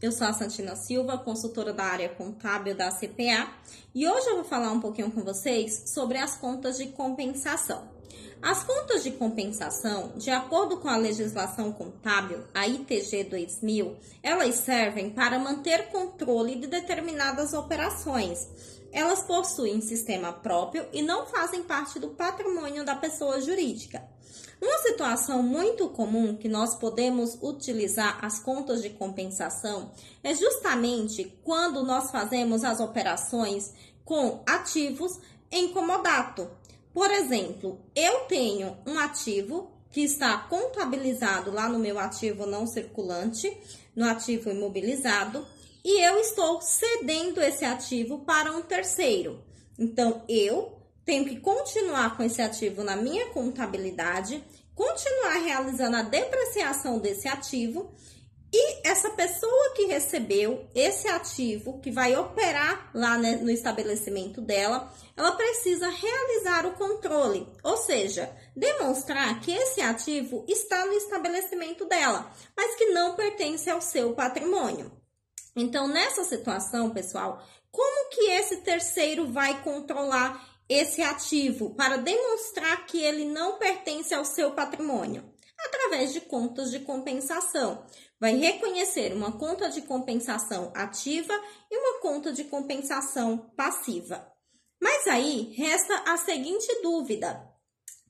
Eu sou a Santina Silva, consultora da área contábil da CPA, e hoje eu vou falar um pouquinho com vocês sobre as contas de compensação. As contas de compensação, de acordo com a legislação contábil, a ITG 2000, elas servem para manter controle de determinadas operações. Elas possuem sistema próprio e não fazem parte do patrimônio da pessoa jurídica. Uma situação muito comum que nós podemos utilizar as contas de compensação é justamente quando nós fazemos as operações com ativos em comodato. Por exemplo, eu tenho um ativo que está contabilizado lá no meu ativo não circulante, no ativo imobilizado, e eu estou cedendo esse ativo para um terceiro. Então, eu tenho que continuar com esse ativo na minha contabilidade, continuar realizando a depreciação desse ativo e essa pessoa que recebeu esse ativo, que vai operar lá né, no estabelecimento dela, ela precisa realizar o controle, ou seja, demonstrar que esse ativo está no estabelecimento dela, mas que não pertence ao seu patrimônio. Então, nessa situação, pessoal, como que esse terceiro vai controlar esse ativo para demonstrar que ele não pertence ao seu patrimônio? Através de contas de compensação. Vai reconhecer uma conta de compensação ativa e uma conta de compensação passiva. Mas aí resta a seguinte dúvida: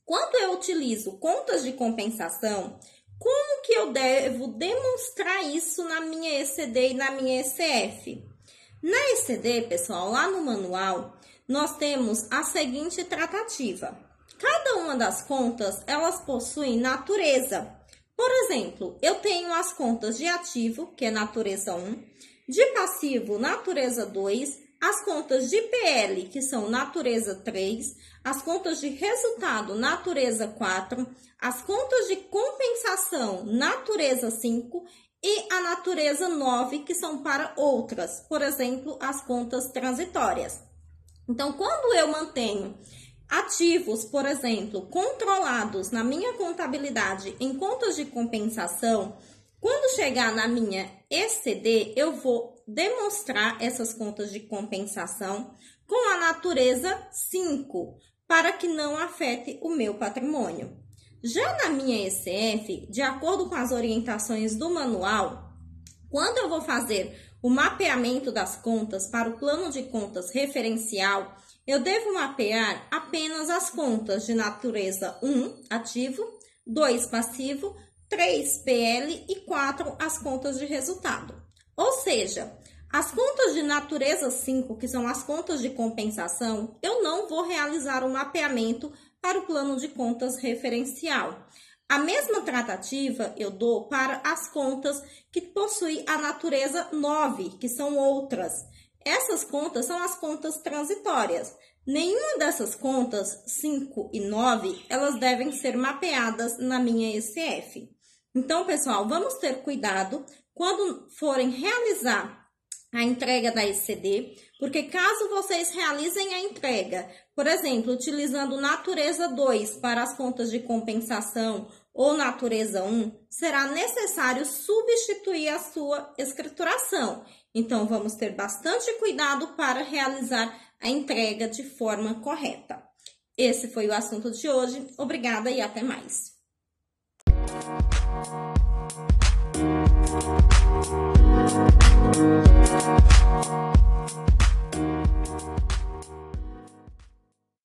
quando eu utilizo contas de compensação, como que eu devo demonstrar isso na minha ECD e na minha ECF? Na ECD, pessoal, lá no manual, nós temos a seguinte tratativa. Cada uma das contas, elas possuem natureza. Por exemplo, eu tenho as contas de ativo, que é natureza 1, de passivo, natureza 2, as contas de PL, que são natureza 3, as contas de resultado, natureza 4, as contas de compensação, natureza 5 e a natureza 9, que são para outras, por exemplo, as contas transitórias. Então, quando eu mantenho ativos, por exemplo, controlados na minha contabilidade em contas de compensação, quando chegar na minha ECD, eu vou demonstrar essas contas de compensação com a natureza 5, para que não afete o meu patrimônio. Já na minha ECF, de acordo com as orientações do manual, quando eu vou fazer o mapeamento das contas para o plano de contas referencial, eu devo mapear apenas as contas de natureza 1, ativo, 2, passivo, 3, PL e 4, as contas de resultado. Ou seja, as contas de natureza 5, que são as contas de compensação, eu não vou realizar o mapeamento para o plano de contas referencial. A mesma tratativa eu dou para as contas que possuem a natureza 9, que são outras. Essas contas são as contas transitórias. Nenhuma dessas contas, 5 e 9, elas devem ser mapeadas na minha ECF. Então, pessoal, vamos ter cuidado quando forem realizar a entrega da ECD, porque caso vocês realizem a entrega, por exemplo, utilizando natureza 2 para as contas de compensação ou natureza 1, será necessário substituir a sua escrituração. Então, vamos ter bastante cuidado para realizar a entrega de forma correta. Esse foi o assunto de hoje. Obrigada e até mais.